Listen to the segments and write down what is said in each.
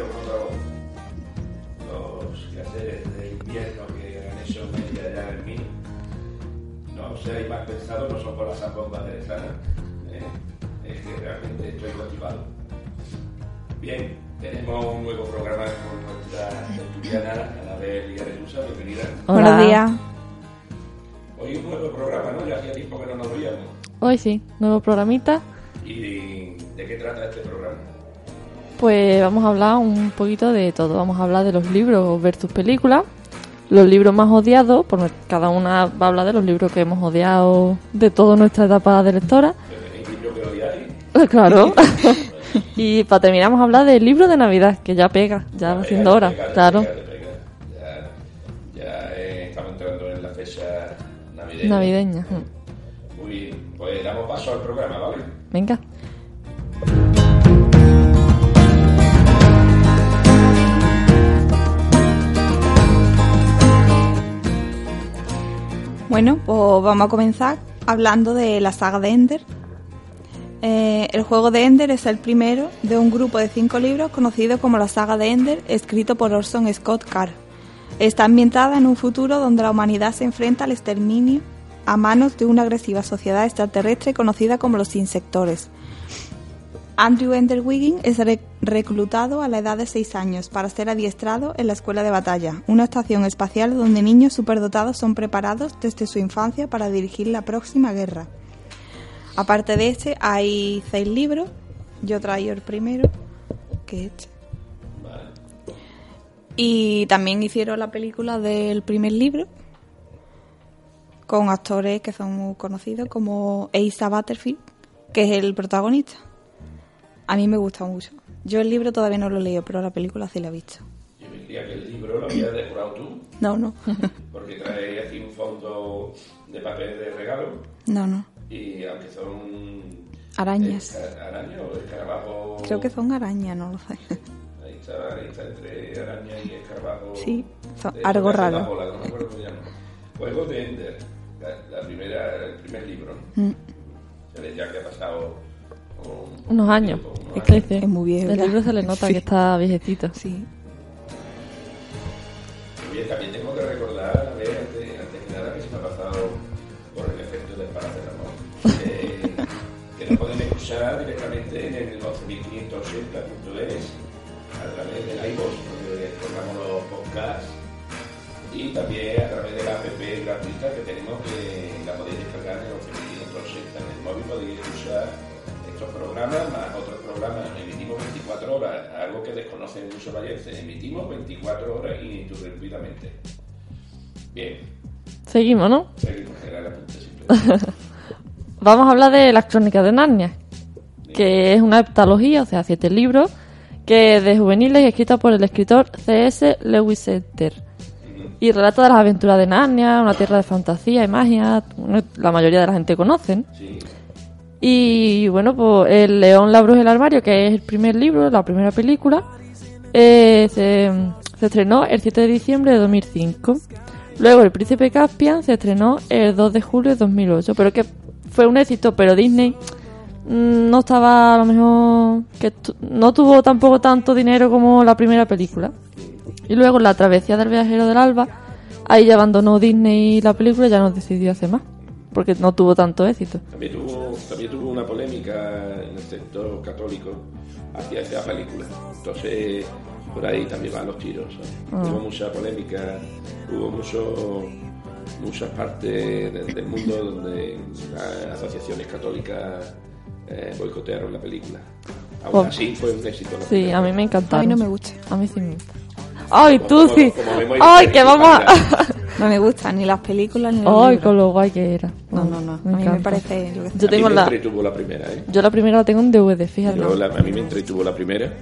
pero otro Los quehaceres de invierno que han hecho media ya en mí, no seáis más pensados, no son por las bombas de sana. ¿eh? Es que realmente estoy motivado. Bien, tenemos un nuevo programa con nuestra tertuliana, Anabel y Arelusa. Bienvenida. Buenos días. Hoy un nuevo programa, ¿no? Ya hacía tiempo que no nos veíamos. Hoy sí, nuevo programita. ¿Y de qué trata este programa? Pues vamos a hablar un poquito de todo. Vamos a hablar de los libros versus películas. Los libros más odiados, por nues- cada una va a hablar de los libros que hemos odiado de toda nuestra etapa de lectora. Claro. y para terminar vamos a hablar del libro de Navidad, que ya pega, ya va siendo hora. Pega, Claro. pega, pega. Ya, ya eh, estamos entrando en la fecha navideña. Navideña. Muy bien, pues damos paso al programa, ¿vale? Venga. Bueno, pues vamos a comenzar hablando de la saga de Ender. Eh, el juego de Ender es el primero de un grupo de cinco libros conocido como la saga de Ender, escrito por Orson Scott Card. Está ambientada en un futuro donde la humanidad se enfrenta al exterminio a manos de una agresiva sociedad extraterrestre conocida como los insectores. Andrew Ender Wiggin es re- reclutado a la edad de 6 años para ser adiestrado en la Escuela de Batalla, una estación espacial donde niños superdotados son preparados desde su infancia para dirigir la próxima guerra. Aparte de este, hay seis libros. Yo traigo el primero, que es este. Y también hicieron la película del primer libro, con actores que son muy conocidos, como Asa Butterfield, que es el protagonista. A mí me gusta mucho. Yo el libro todavía no lo he leído, pero la película sí la he visto. Yo me creía que el libro lo habías decorado tú, No, no. porque trae aquí un fondo de papel de regalo no, no. y aunque son... Arañas. esca- ¿Araña o escarabajo? Creo que son arañas, no lo sé. Ahí está, ahí está entre araña y escarabajo. Sí, son algo raro. bola, no me acuerdo cómo se llama. Juego de Ender, la, la primera, el primer libro. Mm. Se ve ya que ha pasado Unos un años. Es que dice, Es muy viejo El ya. libro se le nota Sí. que está viejecito. Sí. Oye, también tengo que recordar, a ver, antes, antes que nada, que se me ha pasado por el efecto del paracetamol, eh, que nos pueden escuchar directamente en el 11580.es a través del iVoox, donde colgamos los podcasts, y también a través de la app gratuita que tenemos, que la podéis descargar en el 11580. En el móvil podéis escuchar estos programas más otros programas. Emitimos 24 horas, algo que desconocen muchos vallenses. Emitimos 24 horas ininterrumpidamente. Bien, Seguimos, ¿no? seguimos, era apunte simple. Vamos a hablar de las crónicas de Narnia, que es una heptalogía, o sea, siete libros, que de juveniles y escrita por el escritor C.S. Lewis Enter. Y relata de las aventuras de Narnia, una tierra de fantasía y magia, la mayoría de la gente conocen. Sí, Y bueno, pues El León, la Bruja el Armario, que es el primer libro, la primera película, eh, se, estrenó el 7 de diciembre de 2005. Luego El Príncipe Caspian se estrenó el 2 de julio de 2008, pero que fue un éxito, pero Disney mm, no estaba a lo mejor que no tuvo tampoco tanto dinero como la primera película. Y luego La Travesía del Viajero del Alba, ahí ya abandonó Disney la película ya no decidió hacer más, porque no tuvo tanto éxito. también tuvo, también tuvo una polémica en el sector católico hacia esa película. Entonces, por ahí también van los tiros. ¿sabes? Hubo mucha polémica, hubo mucho, muchas partes de- del mundo donde las asociaciones católicas eh, boicotearon la película. Aún así fue un éxito. Sí, a mí me A encantaron. mí no me gusta. A mí sí me gusta. Ay, tú Como- sí. Ay, la que vamos a... No me gustan ni las películas ni los Ay, libros. con lo guay que era. No, no, no. Me a mí me parece... sé. Yo a tengo mí me la... entretuvo la primera, ¿eh? Yo la primera la tengo en DVD, fíjate. Yo la- a mí me entretuvo la primera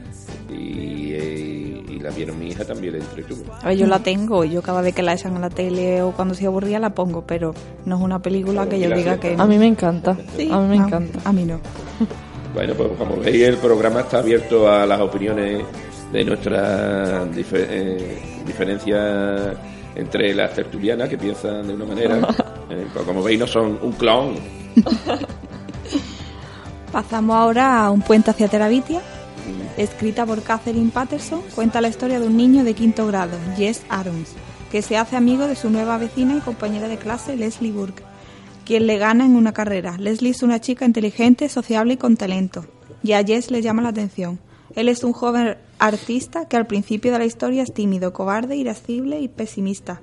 y, eh, y la vieron mi hija también le entretuvo. A ver, yo la tengo y yo cada vez que la echan en la tele o cuando estoy aburrida la pongo, pero no es una película que yo diga que... A mí me encanta. Sí, a mí me a- encanta. A mí no. Bueno, pues como veis, el programa está abierto a las opiniones de nuestras dife- eh, diferencias entre las tertulianas que piensan de una manera. Eh, pues como veis, no son un clon. Pasamos ahora a Un puente hacia Terabitia. Escrita por Catherine Patterson, cuenta la historia de un niño de quinto grado, Jess Arons, que se hace amigo de su nueva vecina y compañera de clase, Leslie Burke, quien le gana en una carrera. Leslie es una chica inteligente, sociable y con talento, y a Jess le llama la atención. Él es un joven artista que al principio de la historia es tímido, cobarde, irascible y pesimista.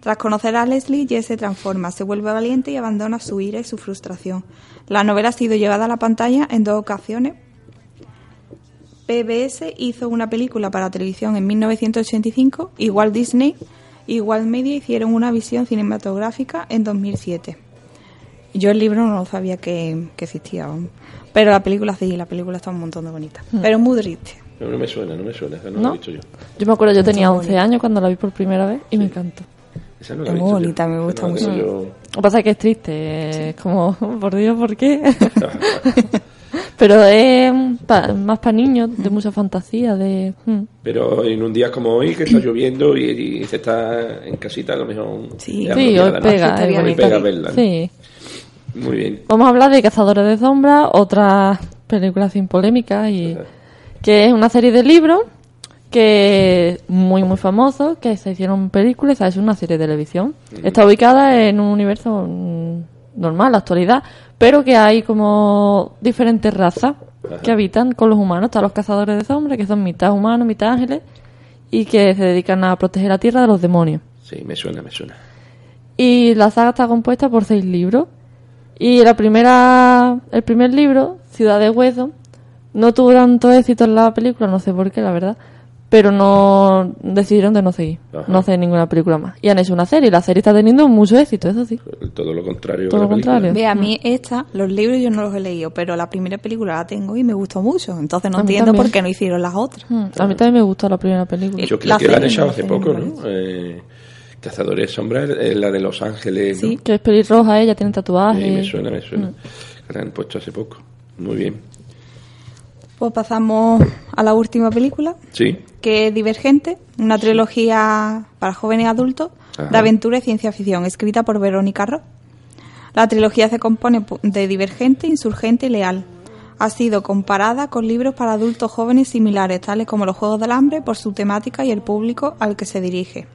Tras conocer a Leslie, Jess se transforma, se vuelve valiente y abandona su ira y su frustración. La novela ha sido llevada a la pantalla en dos ocasiones. PBS hizo una película para televisión en 1985 y Walt Disney y Walt Media hicieron una visión cinematográfica en 2007. Yo el libro no sabía que, que existía, pero la película sí, la película está un montón de bonita. Pero es muy triste. No, no me suena, no me suena, esa no, la ¿No? he visto yo. Yo me acuerdo, yo tenía muy 11 bonita. años cuando la vi por primera vez y me encantó. Esa no la Es he visto yo. bonita, me gusta no mucho. yo. Lo que pasa es que es triste, es como, por Dios, ¿por qué? Pero es pa- más para niños, de mucha fantasía, de... mm. Pero en un día como hoy, que está lloviendo y, y se está en casita, a lo mejor. Sí. Sí, hoy pega, Hoy bonito. bonito. pega verla. ¿no? Sí. Muy bien. Vamos a hablar de Cazadores de Sombras, otra película sin polémica, y Ajá. Que es una serie de libros que muy muy famoso, que se hicieron películas, es una serie de televisión. Está ubicada en un universo normal, la actualidad, pero que hay como diferentes razas que habitan con los humanos. Están los cazadores de sombras, que son mitad humanos, mitad ángeles, y que se dedican a proteger la tierra de los demonios. Sí, me suena, me suena. Y la saga está compuesta por seis libros. Y la primera, el primer libro, Ciudad de Hueso, no tuvo tanto éxito en la película, no sé por qué, la verdad. Pero no decidieron de no seguir, Ajá. no hacer ninguna película más. Y han hecho una serie, y la serie está teniendo mucho éxito, eso sí. Todo lo contrario. Todo lo película. contrario. Ve, a mí esta, los libros yo no los he leído, pero la primera película la tengo y me gustó mucho. Entonces no entiendo también. por qué no hicieron las otras. Mm, A mí también me gustó la primera película. Yo creo La que la han serie, echado hace poco, ¿no? Eh, Cazadores de Sombras es la de Los Ángeles, ¿no? Sí. Que es pelirroja, ella tiene Sí, tatuajes. me suena, me suena. Mm. Que la han puesto hace poco. Muy bien. Pues pasamos a la última película, Sí. que es Divergente, una trilogía para jóvenes adultos Ajá. de aventura y ciencia ficción, escrita por Verónica Ross. La trilogía se compone de Divergente, Insurgente y Leal. Ha sido comparada con libros para adultos jóvenes similares, tales como Los Juegos del Hambre, por su temática y el público al que se dirige.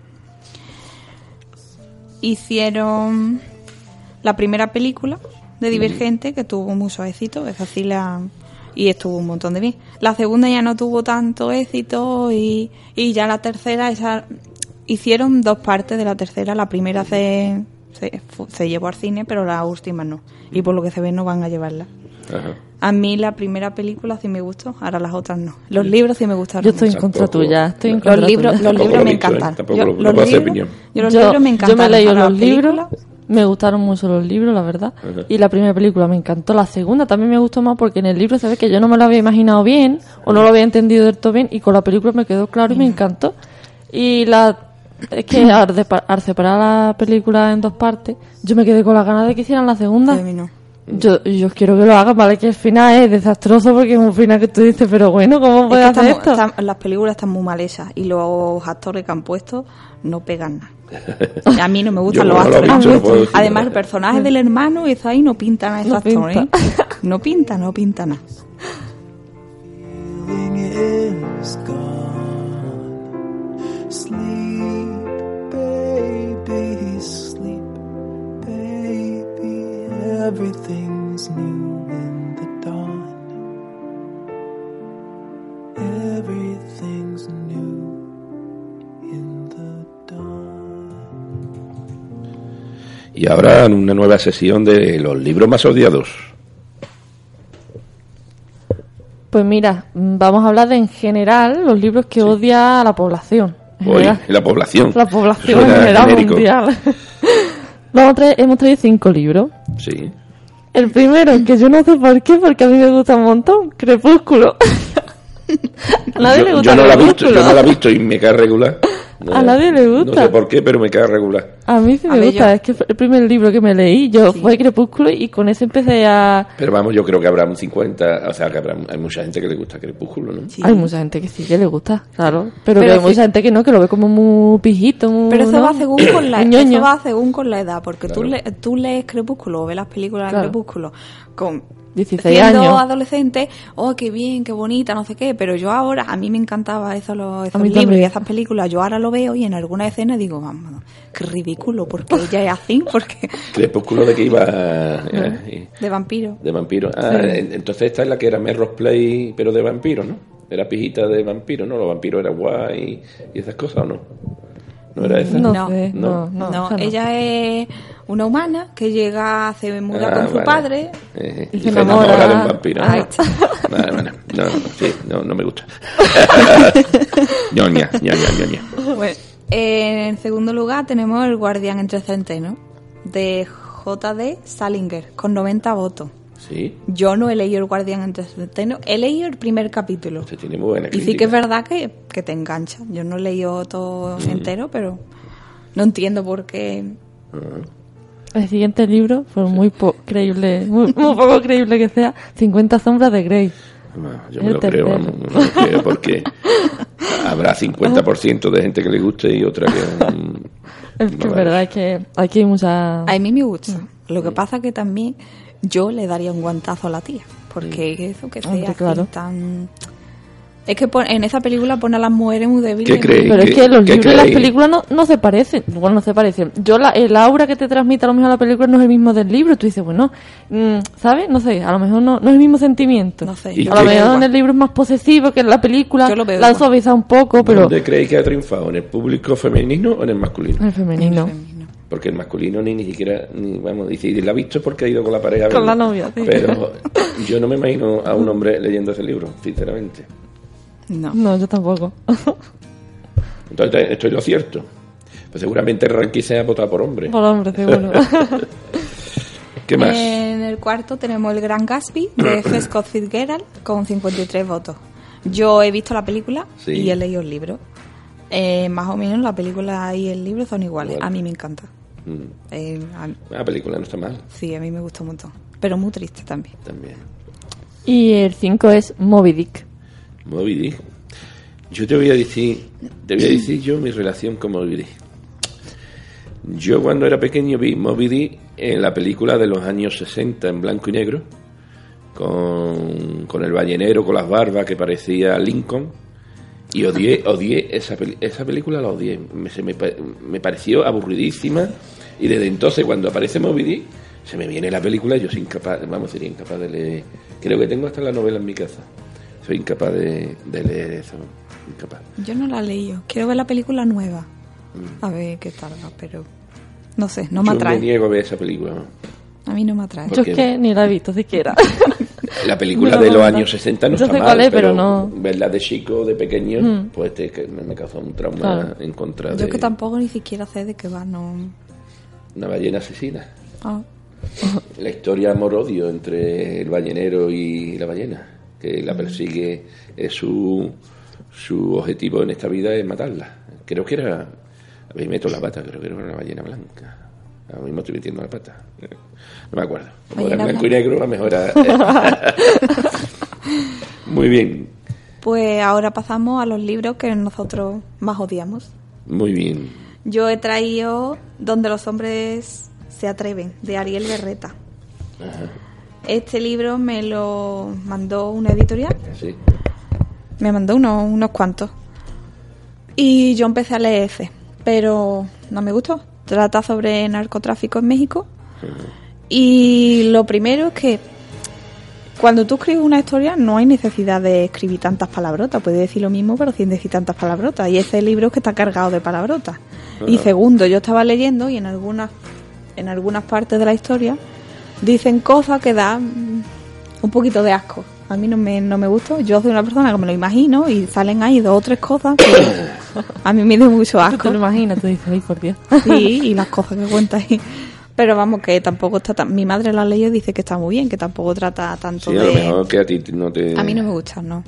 Hicieron la primera película de Divergente, que tuvo mucho éxito, es así la y estuvo un montón de bien. La segunda ya no tuvo tanto éxito y, y ya la tercera esa hicieron dos partes de la tercera, la primera se, se, se llevó al cine, pero la última no. Y por lo que se ve no van a llevarla. Ajá. A mí la primera película sí me gustó, ahora las otras no. Los libros sí me gustaron. Yo estoy en contra Tampoco- tuya, estoy en Los contra libros, tuya. los Tampoco libros lo me ¿eh? encantan. Tampoco Yo- los puedo hacer libros- opinión. yo los Yo- libros me Yo me encantan. he leído Ahora, los libros, me gustaron mucho los libros, la verdad. Y la primera película me encantó. La segunda también me gustó más porque en el libro se ve que yo no me lo había imaginado bien o no lo había entendido del todo bien y con la película me quedó claro y me encantó. Y la es que al, separar la película en dos partes, yo me quedé con las ganas de que hicieran la segunda. no. Yo, yo quiero que lo hagan, vale, que el final es desastroso porque es un final que tú dices, pero bueno, ¿cómo Es puedes que hacer estamos- esto? están- las películas están muy mal hechas y los actores que han puesto no pegan nada. A mí no me gustan los lo actores. visto, no Además, el personaje del hermano está ahí no pinta nada No actor, ¿eh? pinta. No pinta, no pinta nada. Everything's new in the dawn. Everything's new in the dawn. Y ahora una nueva sesión de los libros más odiados. Pues mira, vamos a hablar de en general los libros que odia la población. Hoy, la población. La población en general genérico. mundial. Vamos a traer- hemos traído cinco libros. Sí. El primero, que yo no sé por qué, porque a mí me gusta un montón, Crepúsculo. a nadie yo, le gusta yo no la he visto, yo no la he visto y me cae regular. No, A nadie le gusta. No sé por qué, pero me cae regular. A mí sí me gusta, yo- es que fue el primer libro que me leí, yo fue Crepúsculo y con ese empecé a... Pero vamos, yo creo que habrá un 50, o sea, que habrá, hay mucha gente que le gusta Crepúsculo, ¿no? Sí. Hay mucha gente que sí que le gusta, claro, pero, Pero que hay sí. mucha gente que no, que lo ve como muy pijito, muy... Pero eso ¿no? va según con la eso va según con la edad, porque tú, Claro. le- tú lees Crepúsculo o ves las películas de Claro. Crepúsculo con 16 siendo años. adolescente, oh qué bien, qué bonita, no sé qué, pero yo ahora a mí me encantaba eso, los, esos libros también. y esas películas, yo ahora lo veo y en alguna escena digo, vamos, qué ridículo, porque ella es así, porque Crepúsculo de que iba eh, de vampiro. de vampiro. Ah, en- entonces esta es la que era Melrose Play, pero de vampiro, ¿no? Era pijita de vampiro, ¿no? Los vampiros eran guay y, y esas cosas, ¿o no? ¿No era esa? No, No. sé, no, No. no, ella es una humana que llega, se muda Ah, con su vale. padre. Eh, Y y se enamora. enamora de un vampiro. Está. Vale, vale. No, no, sí, no, no me gusta. ñoña, ñoña, ñoña. Bueno, en segundo lugar tenemos El Guardián entre Centenos, de J.D. Salinger, con 90 votos. Sí, Yo no he leído El Guardián entre Centenos, he leído el primer capítulo. usted tiene muy buena Y crítica. sí que es verdad que, que te engancha. Yo no he leído todo entero, pero no entiendo por qué. El siguiente libro, por muy po- creíble, muy, muy poco creíble que sea, 50 sombras de Grey. No, yo El me lo creo, vamos, me lo creo porque habrá 50% de gente que le guste y otra que... mm, Es no verdad que aquí hay mucha... A mí me gusta. Lo que pasa que también yo le daría un guantazo a la tía. Porque eso que sea Hombre, así claro. tan... Es que en esa película pone a las mujeres muy débiles. ¿Qué creéis? Pero es ¿Qué- que los libros y las películas no, no se parecen. Bueno, no se parecen. Yo, la, el aura que te transmite a lo mejor la película no es el mismo del libro. Tú dices, bueno, mm, ¿sabes? No sé, a lo mejor no, no es el mismo sentimiento. No sé, ¿Y yo A lo mejor en el libro es más posesivo que en la película. Yo lo veo la han suavizado un poco, pero... ¿Dónde creéis que ha triunfado? ¿En el público femenino o en el masculino? El femenino. Porque el masculino ni, ni siquiera, ni, vamos, dice, y la ha visto porque ha ido con la pareja. a Con la novia, sí. Pero yo no me imagino a un hombre leyendo ese libro, sinceramente. No. No, yo tampoco. Entonces, esto es lo cierto. Pues seguramente ranking se ha votado por hombre. Por hombre, seguro. ¿Qué más? En el cuarto tenemos El Gran Gatsby de F. Scott Fitzgerald con 53 votos. Yo he visto la película Sí. y he leído el libro. Eh, más o menos la película y el libro son iguales. Igual. A mí me encanta. Mm, Eh, a- La película no está mal, sí, a mí me gustó un montón. Pero muy triste también. también. y el 5 es Moby Dick. Moby Dick. Yo te voy a decir, te voy a decir yo mi relación con Moby Dick. Yo cuando era pequeño vi Moby Dick en la película de los años 60 en blanco y negro, con, con el ballenero con las barbas que parecía Lincoln, y odié, odié esa, peli- esa película, la odié. Me, se me, pa- me pareció aburridísima, y desde entonces cuando aparece Moby Dick, se me viene la película y yo soy incapaz, vamos, sería incapaz de leer. Creo que tengo hasta la novela en mi casa. Soy incapaz de, de leer eso. Incapaz. Yo no la he leído. Quiero ver la película nueva. A ver qué tal va, pero no sé, no me yo atrae. me niego a ver esa película. ¿no? A mí no me atrae. ¿Por Yo es que ni la he visto siquiera. La película de los años 60 no Yo está sé mal, cuál es, pero, pero no- verla de chico, de pequeño, Mm. pues te- que me, me causó un trauma Claro. en contra Yo de que tampoco ni siquiera sé de qué va, no. una ballena asesina. Ah, La historia amor-odio entre el ballenero y la ballena, que Mm. la persigue, es su, su objetivo en esta vida es matarla. Creo que era, a ver, meto la pata, creo que era una ballena blanca. Ahora mismo estoy metiendo la pata. No me acuerdo. Como era blanco y negro, mejor era... Muy bien, Pues ahora pasamos a los libros que nosotros más odiamos. muy bien. Yo he traído Donde los hombres se atreven, de Ariel Berreta. Este libro me lo mandó una editorial, Sí. me mandó unos, unos cuantos. Y yo empecé a leer ese, pero no me gustó. Trata sobre narcotráfico en México. Y lo primero es que cuando tú escribes una historia no hay necesidad de escribir tantas palabrotas. Puedes decir lo mismo pero sin decir tantas palabrotas. Y ese libro es que está cargado de palabrotas. Y segundo, yo estaba leyendo y en algunas, en algunas partes de la historia dicen cosas que dan un poquito de asco. A mí no me, no me gusta. Yo soy una persona que me lo imagino y salen ahí dos o tres cosas que a mí me da mucho Tú te asco. lo imaginas, tú dices, ay, por Dios. Sí, y las cosas que cuenta ahí. Pero vamos, que tampoco está tan... Mi madre la leyó y dice que está muy bien, que tampoco trata tanto Sí, a lo de... mejor que a ti no te... A mí no me gusta, no.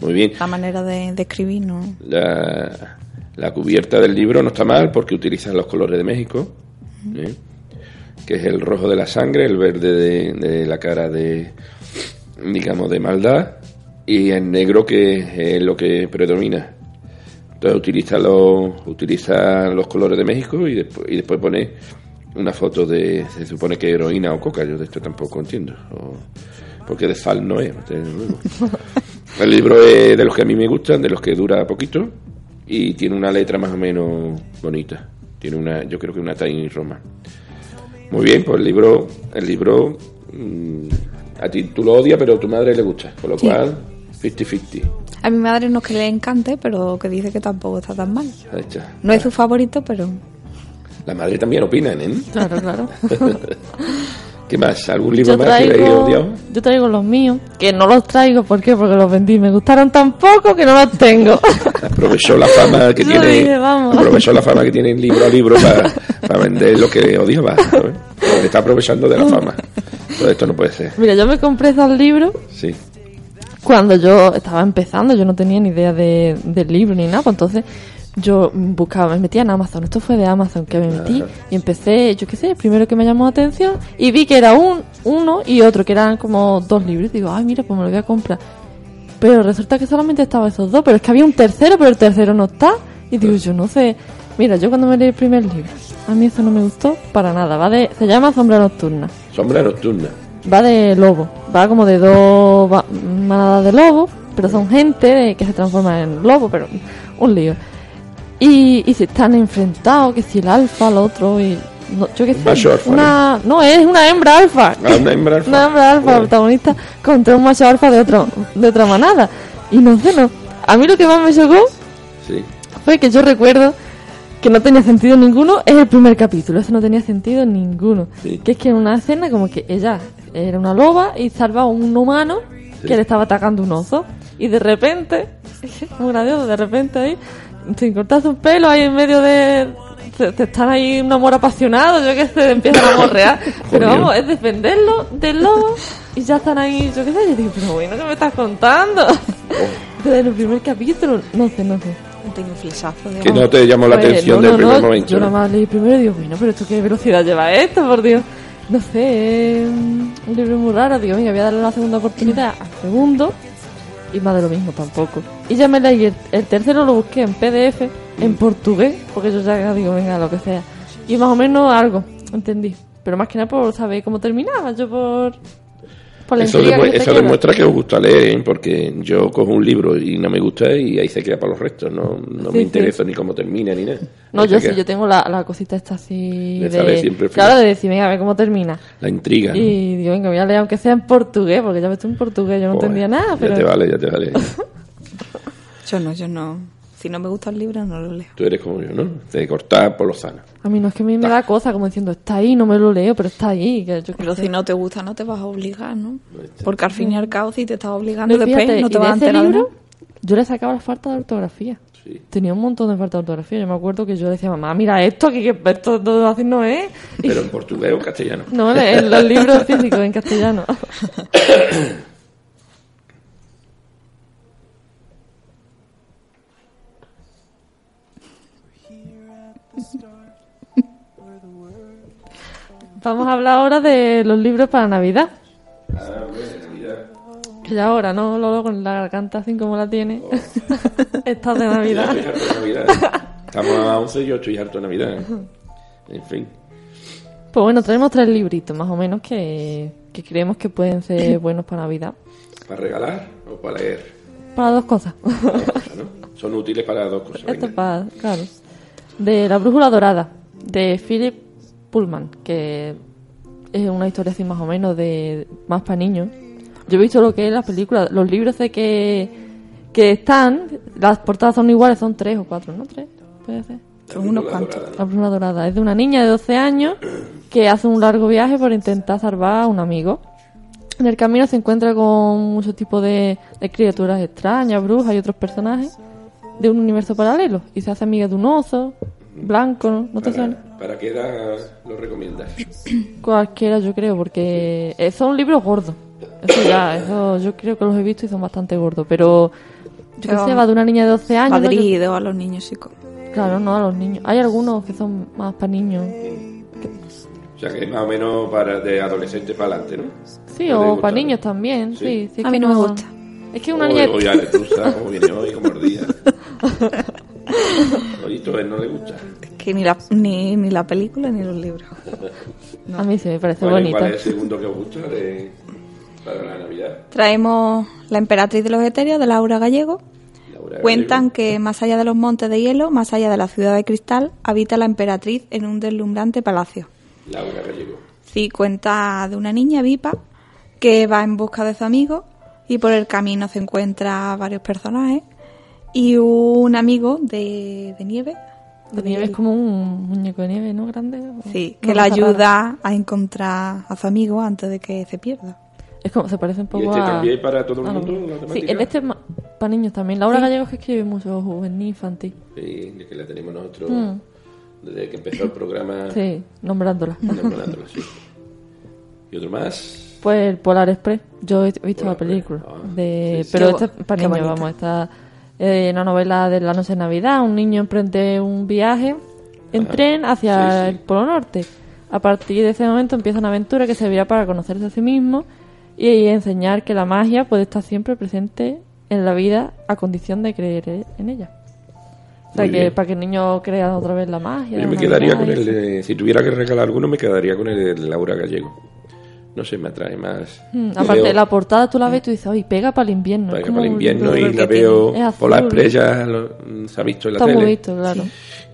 Muy bien. La manera de, de escribir, no. La, la cubierta del libro no está mal porque utiliza los colores de México, ¿eh? que es el rojo de la sangre, el verde de, de la cara de, digamos, de maldad, y el negro que es lo que predomina. Entonces utiliza los, utiliza los colores de México y después, y después pone una foto de, se supone que heroína o coca, yo de esto tampoco entiendo, porque de Fal no es. El libro es de los que a mí me gustan, de los que dura poquito y tiene una letra más o menos bonita. Tiene una, yo creo que una Tiny Roma. Muy bien, pues el libro, el libro, mm, a ti tú lo odias, pero a tu madre le gusta, con lo Sí. cual 50-50. A mi madre no es que le encante, pero que dice que tampoco está tan mal. Ahí está. No es su favorito, pero... La madre también opina, ¿eh? Claro, claro. ¿Qué más? ¿Algún libro Yo más que hayas traigo, odiado? yo traigo los míos, que no los traigo, ¿por qué? Porque los vendí, me gustaron tan poco que no los tengo. Aprovechó la fama que Yo tiene, dije, vamos. aprovechó la fama que tiene en libro a libro para, vender lo que odiaba. ¿sabes? Se está aprovechando de la fama. Todo esto no puede ser. Mira, yo me compré esos libros Sí. cuando yo estaba empezando, yo no tenía ni idea de, del libro ni nada, pues entonces yo buscaba, me metía en Amazon, esto fue de Amazon que me metí Ajá. y empecé, yo qué sé, el primero que me llamó la atención y vi que era un, uno y otro, que eran como dos libros, digo, ay mira, pues me lo voy a comprar. Pero resulta que solamente estaba esos dos, pero es que había un tercero, pero el tercero no está. Y digo, yo no sé. Mira, yo cuando me leí el primer libro, a mí eso no me gustó para nada. Va de, se llama Sombra Nocturna. Sombra nocturna. Va de lobo. Va como de dos manadas de lobos, pero son gente que se transforma en lobo, pero un lío. Y, y se están enfrentados, que si el alfa, el otro, y. No, yo qué sé. macho alfa, una, ¿no? es una hembra alfa. Ah, una hembra alfa. Una hembra alfa, Bueno. protagonista, contra un macho alfa de, otro, de otra manada. Y no sé, no. A mí lo que más me chocó Sí. fue que yo recuerdo que no tenía sentido ninguno es el primer capítulo, eso no tenía sentido ninguno. Sí. Que es que en una escena como que ella era una loba y salva a un humano Sí. que le estaba atacando un oso. Y de repente, muy gracioso, de repente ahí, sin cortarse un pelo ahí en medio de... se están ahí un amor apasionado, yo que sé, empiezan a morrear. Pero vamos, es defenderlo del lobo y ya están ahí, yo qué sé, yo digo, pero bueno, ¿qué me estás contando? Desde el primer capítulo, no sé, no sé. Tengo un. Que no te llamó la Pues, atención no, del no, primer no, momento. Yo ¿no? nada más leí primero y digo, bueno, pero esto qué velocidad lleva esto, por Dios. No sé, es un libro muy raro. Digo, venga, voy a darle una segunda oportunidad al segundo. Y más de lo mismo tampoco. Y ya me leí el, el tercero, lo busqué en PDF, en portugués, porque yo ya digo, venga, lo que sea. Y más o menos algo, entendí. Pero más que nada por saber cómo terminaba, yo por, por la Eso, que demuestra que os gusta leer, ¿eh? porque yo cojo un libro y no me gusta y ahí se queda para los restos. No, no Sí, me sí. interesa ni cómo termina ni nada. No, Ahí yo sí, yo tengo la, la cosita esta así De siempre claro, de decir, venga, a ver cómo termina. La intriga. ¿no? Y digo, venga, voy a leer aunque sea en portugués, porque ya ves tú en portugués, yo no Joder, entendía nada, pero... Ya te vale, ya te vale. Yo no, yo no. Si no me gusta el libro, no lo leo. Tú eres como yo, ¿no? De cortar por lo sano. A mí no es que a mí me da cosa, como diciendo, está ahí, no me lo leo, pero está ahí. Que yo quiero Pero si no te gusta, no te vas a obligar, ¿no? Porque al fin y al cabo, si te estás No, obligando y después, fíjate, no te de vas a enterar libro, yo le sacaba la falta de ortografía. Sí. Tenía un montón de falta de ortografía. Yo me acuerdo que yo le decía, mamá, mira esto, aquí que esto todo así no es. Pero en portugués o castellano. no, en, en los libros físicos, en castellano. Vamos a hablar ahora de los libros para Navidad. Ah, bueno, Navidad. Que ya ahora, ¿no? Luego con la garganta así como la tiene. Está de Navidad. Ya estoy harto de Navidad. Estamos a 11 y yo estoy harto de Navidad. ¿eh? En fin. Pues bueno, traemos tres libritos más o menos que, que creemos que pueden ser buenos para Navidad. ¿Para regalar o para leer? Para dos cosas. Dos cosas, ¿no? Son útiles para dos cosas. Esto para, claro. De La Brújula Dorada, de Philip Pullman, que es una historia así más o menos de más para niños. Yo he visto lo que es las películas, los libros de que, que están, las portadas son iguales, son tres o cuatro, ¿no? Tres, puede ser. Son unos cuantos. La Brújula Dorada es de una niña de 12 años que hace un largo viaje por intentar salvar a un amigo. En el camino se encuentra con muchos tipos de, de criaturas extrañas, brujas y otros personajes de un universo paralelo. Y se hace amiga de un oso, blanco, ¿no? ¿No te? ¿Para, ¿Para qué edad lo recomiendas? Cualquiera, yo creo, porque son libros gordos. Eso ya, eso yo creo que los he visto y son bastante gordos. Pero, yo qué sé, va de una niña de 12 años. A los niños, chicos. claro, no a los niños. Hay algunos que son más para niños. O sea, que es más o menos para de adolescente para adelante, ¿no? Sí, ¿No te o gusta, para no? niños también, sí. Sí. sí, es A mí no me gusta. Es que una Hoy, niña... ya le como viene hoy, como a él no le gusta. Es que ni la, ni, ni la película ni los libros. A mí sí me parece ¿Cuál, es- bonita. cuál es el segundo que os gusta de, para la Navidad? Traemos La emperatriz de los etéreos de Laura Gallego. Laura Cuentan Gallego. que más allá de los montes de hielo, más allá de la ciudad de cristal, habita la emperatriz en un deslumbrante palacio. Laura Gallego. Sí, cuenta de una niña vipa que va en busca de su amigo y por el camino se encuentra varios personajes y un amigo de, de nieve. De nieve es como un muñeco de nieve, ¿no? Grande. Sí, que la cosa rara. ayuda a encontrar a su amigo antes de que se pierda. Es como, se parece un poco ¿Y este a... también para todo el mundo, la Sí, en este es para niños también. Laura Sí. Gallego es que escribe mucho juvenil infantil. Sí, de que la tenemos nosotros Mm. desde que empezó el programa. Sí, nombrándola. nombrándola, sí. ¿Y otro más? Pues el Polar Express. Yo he visto Polar la película. Ah, de, sí, sí. Pero esta es para niños, vamos. Esta eh, una novela de la noche de Navidad. Un niño emprende un viaje en Ajá. tren hacia Sí, sí. el Polo Norte. A partir de ese momento empieza una aventura que servirá para conocerse a sí mismo y enseñar que la magia puede estar siempre presente en la vida a condición de creer en ella. O sea, Muy que bien. para que el niño crea otra vez la magia. Yo me la quedaría Navidad con y el eso. de, si tuviera que regalar alguno, me quedaría con el de Laura Gallego. No sé, me atrae más. Mm, aparte, veo la portada tú la ves y tú dices, oye, pega para el invierno. como para el invierno y la veo por las estrellas, lo- mm, se ha visto en la Está tele. muy visto, claro.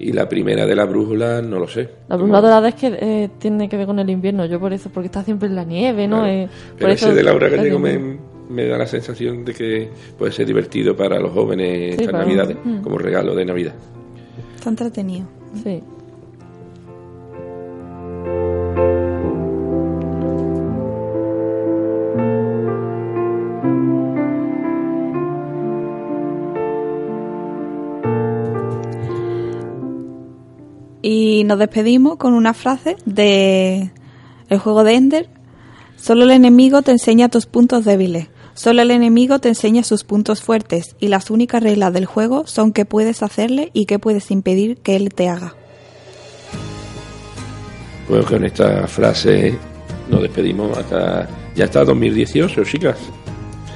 Y la primera de la brújula, no lo sé. La brújula dorada es que eh, tiene que ver con el invierno, yo por eso, porque está siempre en la nieve, ¿no? Claro. Eh, por Pero eso ese de Laura Gallego me, me da la sensación de que puede ser divertido para los jóvenes Sí, estas navidades, mm. como regalo de Navidad. Está entretenido. Sí. Y nos despedimos con una frase de el juego de Ender. Solo el enemigo te enseña tus puntos débiles. Solo el enemigo te enseña sus puntos fuertes. Y las únicas reglas del juego son qué puedes hacerle y qué puedes impedir que él te haga. Pues con esta frase nos despedimos hasta ya está 2018, chicas.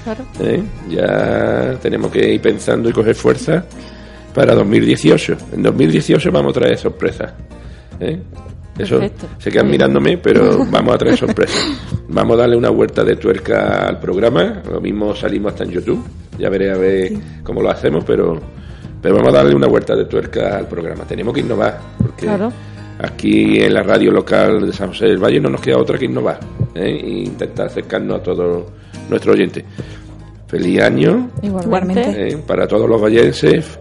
Claro. ¿eh? Ya tenemos que ir pensando y coger fuerza para 2018. En 2018 vamos a traer sorpresas. ¿eh? Eso Perfecto. se quedan mirándome, pero vamos a traer sorpresas. Vamos a darle una vuelta de tuerca al programa. Lo mismo salimos hasta en YouTube. Ya veré a ver cómo lo hacemos, pero, pero vamos a darle una vuelta de tuerca al programa. Tenemos que innovar, porque Claro. aquí en la radio local de San José del Valle no nos queda otra que innovar ¿eh? e intentar acercarnos a todos nuestros oyentes. Feliz año Igualmente. Igualmente. ¿eh? para todos los vallenses,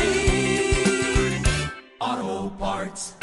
Parts.